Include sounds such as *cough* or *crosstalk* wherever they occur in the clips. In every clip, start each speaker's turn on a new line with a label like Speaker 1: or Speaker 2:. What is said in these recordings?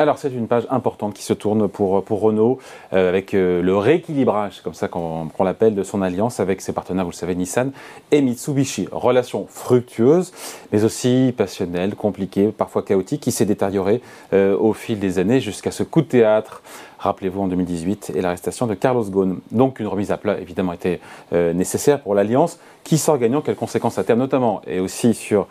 Speaker 1: Alors c'est une page importante qui se tourne pour, Renault euh, avec euh, le rééquilibrage, comme ça qu'on l'appelle, de son alliance avec ses partenaires, vous le savez, Nissan et Mitsubishi. Relation fructueuse, mais aussi passionnelle, compliquée, parfois chaotique, qui s'est détériorée euh, au fil des années jusqu'à ce coup de théâtre rappelez-vous en 2018, et l'arrestation de Carlos Ghosn. Donc une remise à plat évidemment était nécessaire pour l'Alliance, qui sort gagnant, quelles conséquences à terme notamment, et aussi sur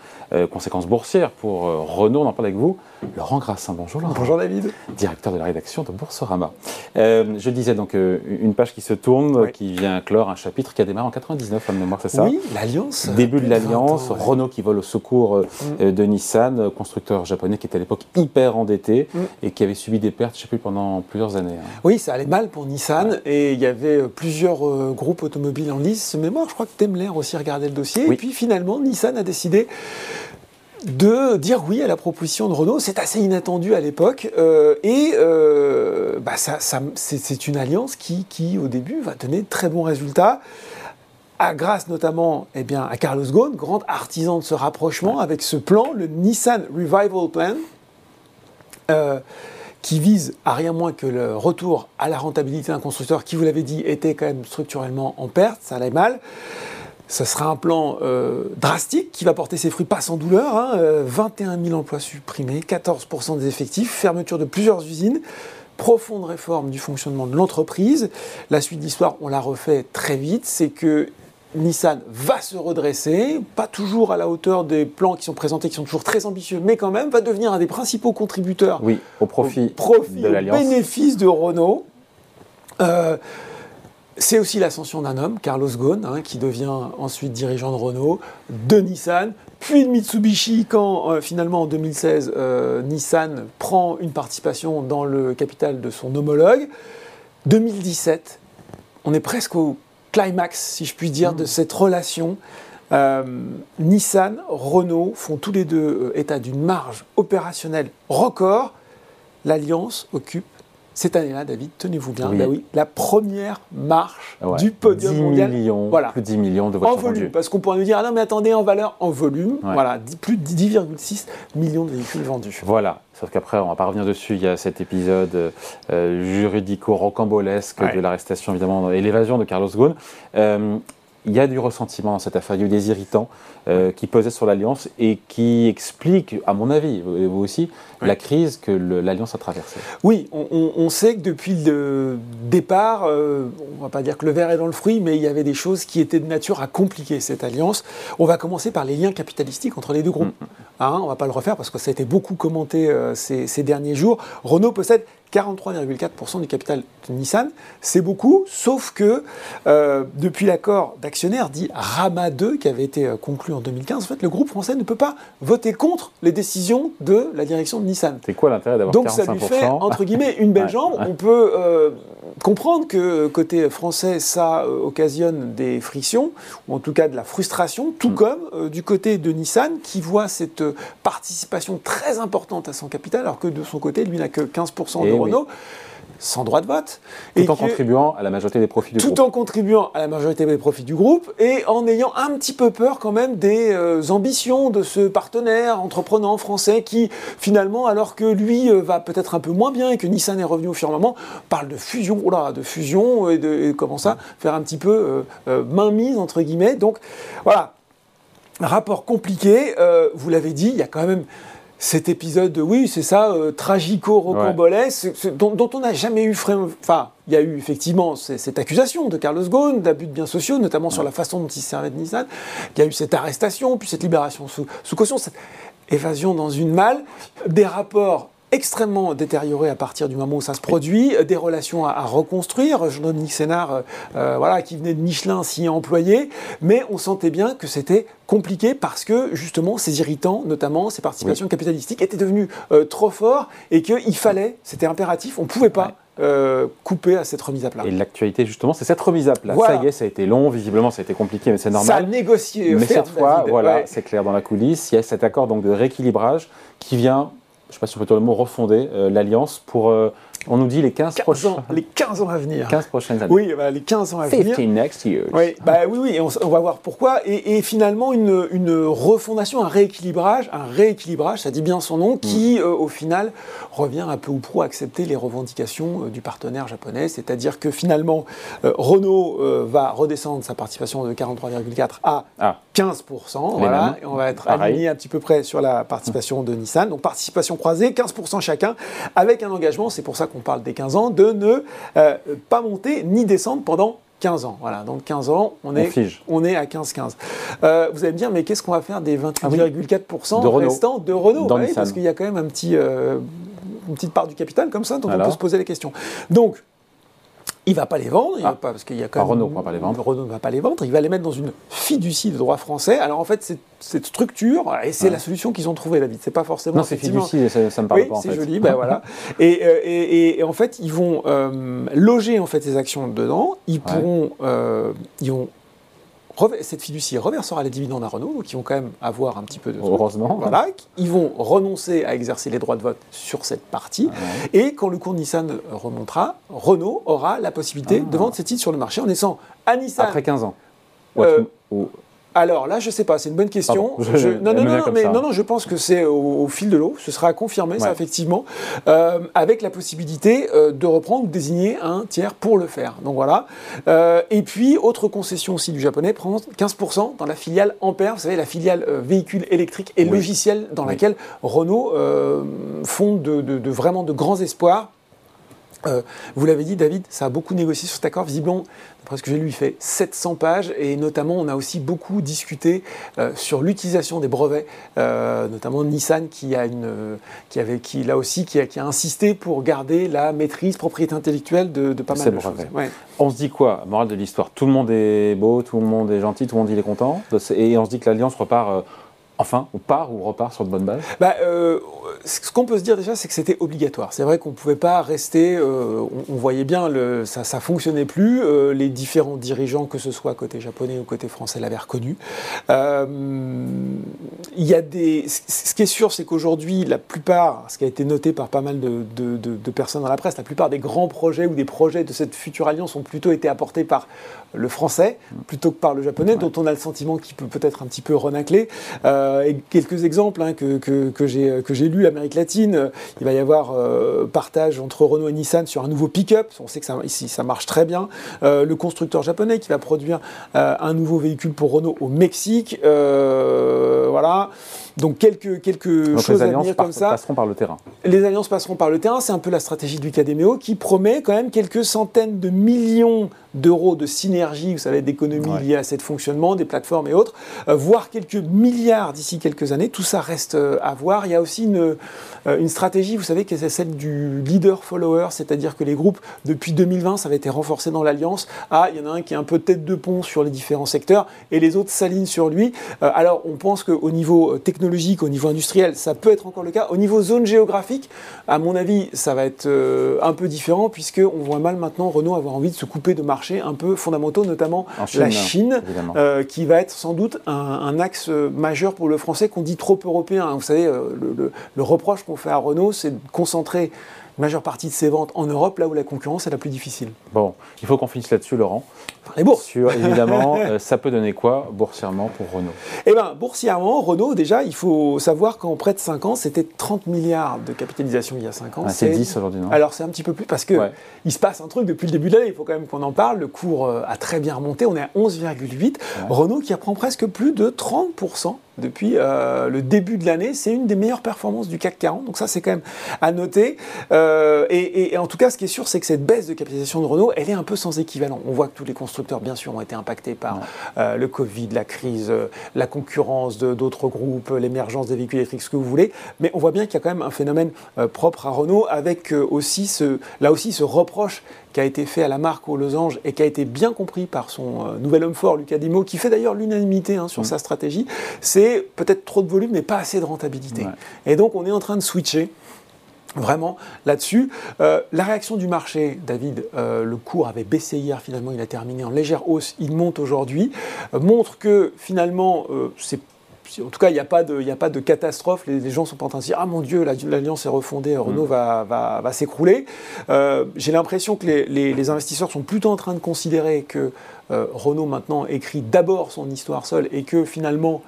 Speaker 1: conséquences boursières pour Renault, on en parle avec vous. Laurent Grassin, bonjour Laurent.
Speaker 2: Bonjour David.
Speaker 1: Directeur de la rédaction de Boursorama. Euh, je disais donc euh, une page qui se tourne, qui vient clore un chapitre qui a démarré en 99, à mémoire, c'est ça?
Speaker 2: Oui, l'Alliance.
Speaker 1: Début de l'Alliance, Renault qui vole au secours euh, mm. de Nissan, constructeur japonais qui était à l'époque hyper endetté mm. et qui avait subi des pertes, je ne sais plus, pendant plusieurs années. Hein.
Speaker 2: Oui, ça allait mal pour Nissan et il y avait plusieurs groupes automobiles en lice. Mémoire, je crois que Daimler aussi regardait le dossier. Et puis finalement, Nissan a décidé de dire oui à la proposition de Renault. C'est assez inattendu à l'époque. Euh, et euh, bah ça, c'est une alliance qui, qui, au début, va donner de très bons résultats. À, grâce notamment eh bien, à Carlos Ghosn, grand artisan de ce rapprochement, avec ce plan, le Nissan Revival Plan, euh, qui vise à rien moins que le retour à la rentabilité d'un constructeur qui, vous l'avez dit, était quand même structurellement en perte, ça allait mal. Ce sera un plan euh, drastique qui va porter ses fruits pas sans douleur. 21 hein, 000 euh, emplois supprimés, 14% des effectifs, fermeture de plusieurs usines, profonde réforme du fonctionnement de l'entreprise. La suite de l'histoire, on la refait très vite, c'est que Nissan va se redresser, pas toujours à la hauteur des plans qui sont présentés, qui sont toujours très ambitieux, mais quand même va devenir un des principaux contributeurs
Speaker 1: oui, au profit,
Speaker 2: de l'Alliance. bénéfice de Renault. Euh, c'est aussi l'ascension d'un homme, Carlos Ghosn, hein, qui devient ensuite dirigeant de Renault, de Nissan, puis de Mitsubishi, quand euh, finalement en 2016, euh, Nissan prend une participation dans le capital de son homologue. 2017, on est presque au climax, si je puis dire, de mmh. cette relation. Euh, Nissan, Renault font tous les deux état d'une marge opérationnelle record. L'alliance occupe cette année-là, David, tenez-vous bien, bah oui. la première marche du podium 10 mondial.
Speaker 1: Millions, voilà. Plus de 10 millions de voitures
Speaker 2: En volume, parce qu'on pourrait nous dire, ah non mais attendez, en valeur, en volume, voilà, plus de 10,6 millions de véhicules vendus.
Speaker 1: Voilà, sauf qu'après, on ne va pas revenir dessus, il y a cet épisode euh, juridico-rocambolesque de l'arrestation évidemment et l'évasion de Carlos Ghosn. Euh, il y a du ressentiment dans cette affaire, il y a eu des irritants euh, qui pesaient sur l'Alliance et qui expliquent, à mon avis, vous aussi, la crise que l'Alliance a traversée.
Speaker 2: Oui, on, sait que depuis le départ, euh, on ne va pas dire que le verre est dans le fruit, mais il y avait des choses qui étaient de nature à compliquer cette alliance. On va commencer par les liens capitalistiques entre les deux groupes. Mm, mm. Hein, on ne va pas le refaire parce que ça a été beaucoup commenté euh, ces, ces derniers jours. Renault possède 43,4% du capital de Nissan. C'est beaucoup, sauf que euh, depuis l'accord d'actionnaires dit RAMA 2 qui avait été euh, conclu en 2015, en fait, le groupe français ne peut pas voter contre les décisions de la direction de Nissan.
Speaker 1: C'est quoi l'intérêt d'avoir 45%
Speaker 2: Donc ça lui fait, entre guillemets, une belle *laughs* jambe. On peut euh, comprendre que côté français, ça occasionne des frictions, ou en tout cas de la frustration, tout mm. comme du côté de Nissan qui voit cette participation très importante à son capital, alors que de son côté, lui n'a que 15% de Renault. sans droit de vote.
Speaker 1: Tout en contribuant à la majorité des profits du
Speaker 2: groupe. Tout en contribuant à la majorité des profits du groupe et en ayant un petit peu peur quand même des euh, ambitions de ce partenaire entreprenant français qui finalement, alors que lui euh, va peut-être un peu moins bien et que Nissan est revenu au firmament, parle de fusion, de fusion et de comment ça, faire un petit peu euh, main mise entre guillemets. Donc voilà, rapport compliqué, vous l'avez dit, il y a quand même cet épisode, oui, c'est ça, euh, tragico-rocambolesque, dont, on n'a jamais eu. Enfin, il y a eu effectivement cette accusation de Carlos Ghosn d'abus de biens sociaux, notamment sur la façon dont il servait de Nissan. Il y a eu cette arrestation, puis cette libération sous, sous caution, cette évasion dans une malle, des rapports extrêmement détérioré à partir du moment où ça se produit, des relations à, reconstruire. Jean-Dominique Sénard, euh, euh, voilà, qui venait de Michelin, s'y est employé, mais on sentait bien que c'était compliqué parce que justement ces irritants, notamment ces participations capitalistiques, étaient devenus euh, trop forts et qu'il fallait, c'était impératif, on ne pouvait pas. couper à cette remise à plat.
Speaker 1: Et l'actualité, justement, c'est cette remise à plat. Ça y est, ça a été long, visiblement, ça a été compliqué, mais c'est normal. Ça
Speaker 2: a négocié.
Speaker 1: Mais cette fois, voilà, c'est clair dans la coulisse, il y a cet accord donc, de rééquilibrage qui vient je ne sais pas si on peut dire le mot refonder euh, l'alliance pour euh, On nous dit les 15,
Speaker 2: 15
Speaker 1: prochains.
Speaker 2: ans, les 15 ans à venir.
Speaker 1: 15 prochaines années.
Speaker 2: Oui, bah, les 15 ans à venir.
Speaker 1: 15 next years.
Speaker 2: Oui, bah, oui, oui, on, va voir pourquoi. Et, et finalement, une, une refondation, un rééquilibrage, un rééquilibrage, ça dit bien son nom, qui, euh, au final, revient un peu ou prou à accepter les revendications euh, du partenaire japonais. C'est-à-dire que finalement, euh, Renault va redescendre sa participation de 43,4 à
Speaker 1: Ah,
Speaker 2: 15%.
Speaker 1: Les
Speaker 2: Voilà,
Speaker 1: mêmes.
Speaker 2: et on va être aligné un petit peu près sur la participation de Nissan. Donc participation croisée, 15% chacun, avec un engagement, c'est pour ça qu'on parle des 15 ans, de ne euh, pas monter ni descendre pendant 15 ans. Voilà, donc 15 ans, on,
Speaker 1: On
Speaker 2: est,
Speaker 1: fige.
Speaker 2: on est à 15-15. Euh, vous allez me dire, mais qu'est-ce qu'on va faire des 28,4%
Speaker 1: De Renault.
Speaker 2: restants de Renault? Ouais. Parce qu'il y a quand même un petit, euh, une petite part du capital comme ça, dont on
Speaker 1: Alors
Speaker 2: peut se poser les questions. Donc, il va pas les vendre, il
Speaker 1: Ah.
Speaker 2: va pas, parce qu'il y a quand
Speaker 1: Ah,
Speaker 2: même...
Speaker 1: Renault va pas les vendre.
Speaker 2: Renault ne va pas les vendre, il va les mettre dans une fiducie de droit français. Alors en fait, c'est- cette structure, et c'est
Speaker 1: Ouais.
Speaker 2: la solution qu'ils ont trouvée, David, c'est pas forcément...
Speaker 1: non, c'est fiducie, ça, ça me parle
Speaker 2: oui,
Speaker 1: pas
Speaker 2: c'est joli, ben voilà. *laughs* Et, euh, et- et- et en fait, ils vont euh, loger en fait ces actions dedans. Ils
Speaker 1: Ouais.
Speaker 2: pourront, euh, ils vont cette fiducie reversera les dividendes à Renault, donc ils vont quand même avoir un petit peu de.
Speaker 1: Heureusement.
Speaker 2: Voilà, ils vont renoncer à exercer les droits de vote sur cette partie.
Speaker 1: Ouais.
Speaker 2: Et quand le cours de Nissan remontera, Renault aura la possibilité
Speaker 1: Ah.
Speaker 2: de vendre ses titres sur le marché en laissant à Nissan.
Speaker 1: Après 15 ans.
Speaker 2: Euh,
Speaker 1: ou-
Speaker 2: Alors là, je sais pas, c'est une bonne question.
Speaker 1: Pardon, je-
Speaker 2: Je- non, non, non, non,
Speaker 1: comme
Speaker 2: mais
Speaker 1: ça.
Speaker 2: non, non, je pense que c'est au, au fil de l'eau. Ce sera confirmé, ça effectivement, euh, avec la possibilité euh, de reprendre ou de désigner un tiers pour le faire. Donc voilà. Euh, et puis autre concession aussi du japonais, prend 15% dans la filiale Ampère. Vous savez, la filiale véhicules électriques et
Speaker 1: Oui.
Speaker 2: logiciels dans
Speaker 1: Oui.
Speaker 2: laquelle Renault euh, font de, de- de vraiment de grands espoirs. Euh, vous l'avez dit, David, ça a beaucoup négocié sur cet accord. Visiblement, d'après ce que j'ai lu, il fait 700 pages. Et notamment, on a aussi beaucoup discuté euh, sur l'utilisation des brevets, euh, notamment Nissan, qui a une, qui avait, qui là aussi, qui a, qui a insisté pour garder la maîtrise, propriété intellectuelle de, de pas mal de
Speaker 1: brevets.
Speaker 2: choses. Ouais.
Speaker 1: On se dit quoi? Morale de l'histoire Tout le monde est beau, tout le monde est gentil, tout le monde il est content. Et on se dit que l'Alliance repart, enfin, ou part ou repart sur de bonnes bases?
Speaker 2: Bah, euh, ce qu'on peut se dire déjà, c'est que c'était obligatoire. C'est vrai qu'on ne pouvait pas rester. euh, on, on voyait bien, le, ça ne fonctionnait plus. euh, les différents dirigeants, que ce soit côté japonais ou côté français, l'avaient reconnu. Il y a des. Ce qui est sûr, c'est qu'aujourd'hui, la plupart, ce qui a été noté par pas mal de, de- de- de personnes dans la presse, la plupart des grands projets ou des projets de cette future alliance ont plutôt été apportés par le français plutôt que par le japonais, dont on a le sentiment qu'il peut peut-être un petit peu renacler. Euh, et quelques exemples hein, que, que, que j'ai lus, Amérique latine, euh, il va y avoir euh, partage entre Renault et Nissan sur un nouveau pick-up. On sait que ça, ici ça marche très bien. Euh, le constructeur japonais qui va produire euh, un nouveau véhicule pour Renault au Mexique. Euh, voilà. Donc quelques, quelques
Speaker 1: Donc
Speaker 2: choses
Speaker 1: les
Speaker 2: à venir
Speaker 1: par-
Speaker 2: comme ça.
Speaker 1: passeront par le terrain.
Speaker 2: Les alliances passeront par le terrain, c'est un peu la stratégie du KDMO qui promet quand même quelques centaines de millions d'euros de synergie, vous savez, d'économies
Speaker 1: Ouais.
Speaker 2: liées à cette fonctionnement, des plateformes et autres, euh, voire quelques milliards d'ici quelques années. Tout ça reste euh, à voir. Il y a aussi une, euh, une stratégie, vous savez, qui est celle du leader-follower, c'est-à-dire que les groupes, depuis 2020, ça avait été renforcé dans l'alliance. Ah, il y en a un qui est un peu tête de pont sur les différents secteurs et les autres s'alignent sur lui. Alors, on pense qu'au niveau euh, technologique, au niveau industriel, ça peut être encore le cas. Au niveau zone géographique, à mon avis, ça va être euh, un peu différent puisqu'on voit mal maintenant Renault avoir envie de se couper de marchés un peu fondamentaux, notamment
Speaker 1: Chine,
Speaker 2: la Chine. euh, qui va être sans doute un, un axe euh, majeur pour le français qu'on dit trop européen. Vous savez, le, le- le reproche qu'on fait à Renault, c'est de concentrer majeure partie de ses ventes en Europe, là où la concurrence est la plus difficile.
Speaker 1: Bon, il faut qu'on finisse là-dessus, Laurent.
Speaker 2: Enfin, les bourses.
Speaker 1: Sur, évidemment, *laughs* euh, ça peut donner quoi boursièrement pour Renault?
Speaker 2: Eh bien, boursièrement, Renault, déjà, il faut savoir qu'en près de 5 ans, c'était 30 milliards de capitalisation il y a 5 ans.
Speaker 1: Ah, C'est 10 aujourd'hui, non?
Speaker 2: Alors c'est un petit peu plus parce que
Speaker 1: Ouais.
Speaker 2: il se passe un truc depuis le début de l'année, il faut quand même qu'on en parle. Le cours euh, a très bien remonté, on est à 11,8. Renault qui apprend presque plus de 30% depuis euh, le début de l'année. C'est une des meilleures performances du CAC 40, donc ça c'est quand même à noter. Euh, et, et- et en tout cas, ce qui est sûr, c'est que cette baisse de capitalisation de Renault, elle est un peu sans équivalent. On voit que tous les constructeurs, bien sûr, ont été impactés par euh, le Covid, la crise, la concurrence d'autres groupes, l'émergence des véhicules électriques, ce que vous voulez. Mais on voit bien qu'il y a quand même un phénomène propre à Renault, avec aussi ce, là aussi ce reproche qui a été fait à la marque aux losanges et qui a été bien compris par son euh, nouvel homme fort, Lucas Dimo, qui fait d'ailleurs l'unanimité hein, sur sa stratégie, c'est peut-être trop de volume mais pas assez de rentabilité.
Speaker 1: Ouais.
Speaker 2: Et donc on est en train de switcher. Vraiment là-dessus. Euh, la réaction du marché, David, euh, le cours avait baissé hier, finalement il a terminé en légère hausse, il monte aujourd'hui, euh, montre que finalement c'est en tout cas, il n'y a, pas de, a pas de catastrophe. Les, gens ne sont pas en train de se dire Ah mon Dieu, l'alliance est refondée, Renault mm. va, va, va s'écrouler. Euh, j'ai l'impression que les, les, investisseurs sont plutôt en train de considérer que euh, Renault maintenant écrit d'abord son histoire seule et que finalement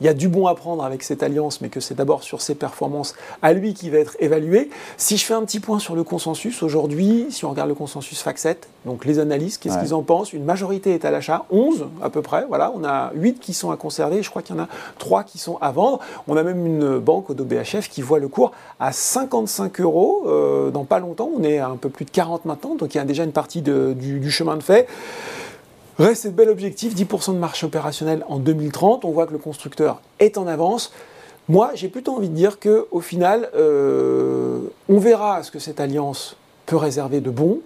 Speaker 2: il y a du bon à prendre avec cette alliance, mais que c'est d'abord sur ses performances à lui qui va être évalué. Si je fais un petit point sur le consensus, aujourd'hui, si on regarde le consensus FAC7, donc les analystes, qu'est-ce qu'ils en pensent? Une majorité est à l'achat, 11 à peu près, voilà, on a 8 qui sont à conserver, je crois qu'il y en a 3 qui sont à vendre. On a même une banque, Odo BHF, qui voit le cours à 55 euros euh, dans pas longtemps, on est à un peu plus de 40 maintenant, donc il y a déjà une partie du, du chemin de fait. Reste bel objectif, 10% de marche opérationnelle en 2030. On voit que le constructeur est en avance. Moi, j'ai plutôt envie de dire qu'au final, euh, on verra ce que cette alliance peut réserver de bon.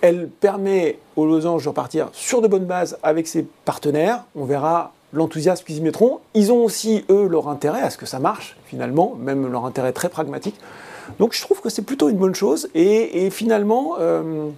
Speaker 2: Elle permet aux losanges de repartir sur de bonnes bases avec ses partenaires. On verra l'enthousiasme qu'ils y mettront. Ils ont aussi, eux, leur intérêt à ce que ça marche, finalement, même leur intérêt très pragmatique. Donc je trouve que c'est plutôt une bonne chose. Et, finalement, euh,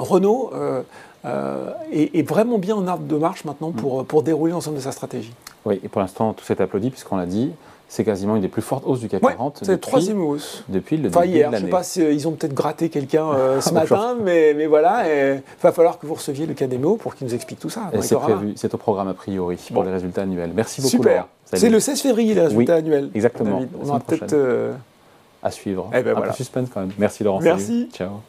Speaker 2: Renault euh, euh, est, vraiment bien en arbre de marche maintenant pour, mm. pour dérouler l'ensemble de sa stratégie.
Speaker 1: Oui, et pour l'instant, tout s'est applaudi puisqu'on l'a dit. C'est quasiment une des plus fortes hausses du CAC 40.
Speaker 2: C'est la troisième hausse.
Speaker 1: Depuis le
Speaker 2: enfin, début hier, de Je ne sais pas si euh, ont peut-être gratté quelqu'un euh, *laughs* ce matin, mais, mais voilà. Il va falloir que vous receviez le CADEMO pour qu'il nous explique tout ça.
Speaker 1: C'est prévu, c'est au programme a priori pour les résultats annuels. Merci beaucoup.
Speaker 2: Super. C'est le 16 février les résultats annuels.
Speaker 1: Exactement.
Speaker 2: On aura peut-être
Speaker 1: à suivre.
Speaker 2: Eh ben
Speaker 1: Un peu suspense quand même. Merci Laurent.
Speaker 2: Merci.
Speaker 1: Ciao.